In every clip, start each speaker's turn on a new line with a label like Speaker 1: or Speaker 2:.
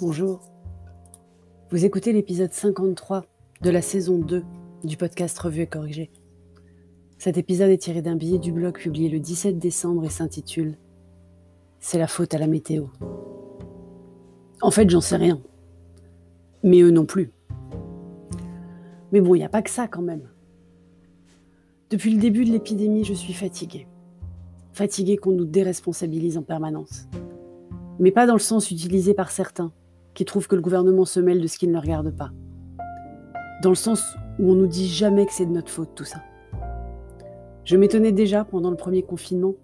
Speaker 1: Bonjour. Vous écoutez l'épisode 53 de la saison 2 du podcast Revue et Corrigé. Cet épisode est tiré d'un billet du blog publié le 17 décembre et s'intitule C'est la faute à la météo. En fait, j'en sais rien. Mais eux non plus. Mais bon, il n'y a pas que ça quand même. Depuis le début de l'épidémie, je suis fatiguée. Fatiguée qu'on nous déresponsabilise en permanence mais pas dans le sens utilisé par certains, qui trouvent que le gouvernement se mêle de ce qui ne le regarde pas. Dans le sens où on nous dit jamais que c'est de notre faute tout ça. Je m'étonnais déjà pendant le premier confinement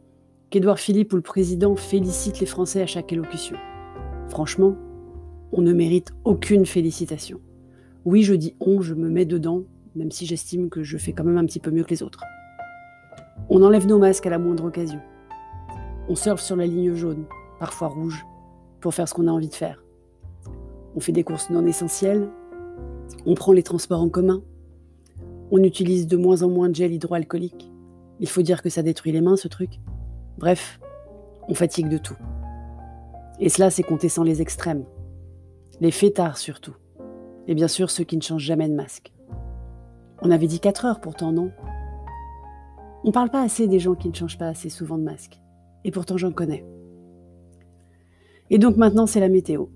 Speaker 1: qu'Édouard Philippe ou le président félicite les Français à chaque élocution. Franchement, on ne mérite aucune félicitation. Oui, je dis on, je me mets dedans, même si j'estime que je fais quand même un petit peu mieux que les autres. On enlève nos masques à la moindre occasion. On surfe sur la ligne jaune, parfois rouge, pour faire ce qu'on a envie de faire. On fait des courses non essentielles, on prend les transports en commun, on utilise de moins en moins de gel hydroalcoolique. Il faut dire que ça détruit les mains, ce truc. Bref, on fatigue de tout. Et cela, c'est compter sans les extrêmes. Les fêtards surtout. Et bien sûr, ceux qui ne changent jamais de masque. On avait dit 4 heures pourtant, non? On parle pas assez des gens qui ne changent pas assez souvent de masque. Et pourtant, j'en connais. Et donc maintenant, c'est la météo.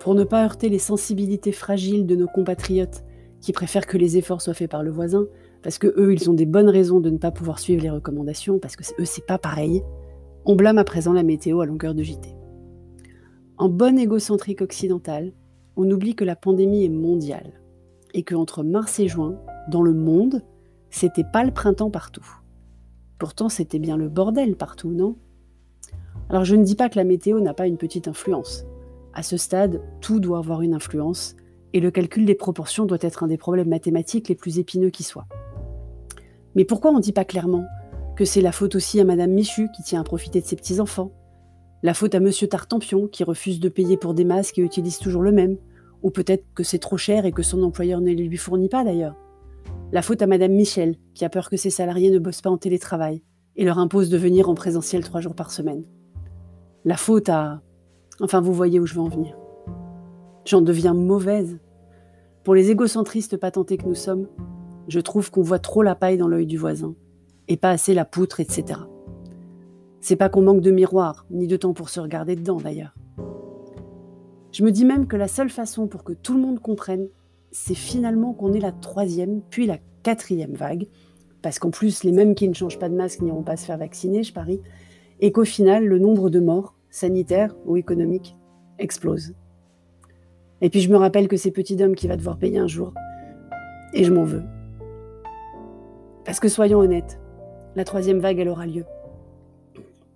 Speaker 1: Pour ne pas heurter les sensibilités fragiles de nos compatriotes qui préfèrent que les efforts soient faits par le voisin, parce que eux, ils ont des bonnes raisons de ne pas pouvoir suivre les recommandations, parce que eux, c'est pas pareil, on blâme à présent la météo à longueur de JT. En bonne égocentrique occidentale, on oublie que la pandémie est mondiale et qu'entre mars et juin, dans le monde, c'était pas le printemps partout. Pourtant, c'était bien le bordel partout, non? Alors je ne dis pas que la météo n'a pas une petite influence. À ce stade, tout doit avoir une influence, et le calcul des proportions doit être un des problèmes mathématiques les plus épineux qui soient. Mais pourquoi on ne dit pas clairement que c'est la faute aussi à Madame Michu qui tient à profiter de ses petits-enfants La faute à Monsieur Tartampion qui refuse de payer pour des masques et utilise toujours le même Ou peut-être que c'est trop cher et que son employeur ne les lui fournit pas d'ailleurs? La faute à Madame Michel qui a peur que ses salariés ne bossent pas en télétravail et leur impose de venir en présentiel trois jours par semaine la faute à... Enfin, vous voyez où je veux en venir. J'en deviens mauvaise. Pour les égocentristes patentés que nous sommes, je trouve qu'on voit trop la paille dans l'œil du voisin, et pas assez la poutre, etc. C'est pas qu'on manque de miroir, ni de temps pour se regarder dedans d'ailleurs. Je me dis même que la seule façon pour que tout le monde comprenne, c'est finalement qu'on ait la troisième, puis la quatrième vague, parce qu'en plus, les mêmes qui ne changent pas de masque n'iront pas se faire vacciner, je parie, et qu'au final, le nombre de morts sanitaire ou économique, explose. Et puis je me rappelle que c'est Petit Homme qui va devoir payer un jour. Et je m'en veux. Parce que soyons honnêtes, la troisième vague, elle aura lieu.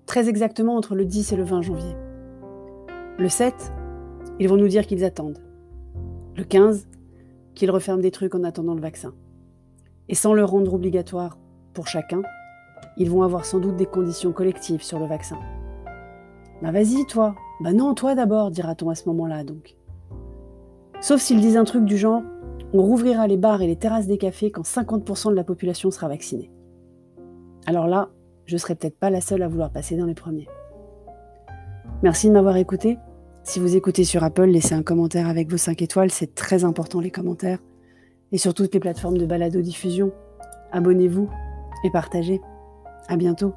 Speaker 1: Très exactement entre le 10 et le 20 janvier. Le 7, ils vont nous dire qu'ils attendent. Le 15, qu'ils referment des trucs en attendant le vaccin. Et sans le rendre obligatoire pour chacun, ils vont avoir sans doute des conditions collectives sur le vaccin. Bah vas-y, toi. Bah non, toi d'abord, dira-t-on à ce moment-là, donc. Sauf s'ils disent un truc du genre on rouvrira les bars et les terrasses des cafés quand 50% de la population sera vaccinée. Alors là, je serai peut-être pas la seule à vouloir passer dans les premiers. Merci de m'avoir écouté. Si vous écoutez sur Apple, laissez un commentaire avec vos 5 étoiles, c'est très important les commentaires. Et sur toutes les plateformes de balado-diffusion, abonnez-vous et partagez. À bientôt.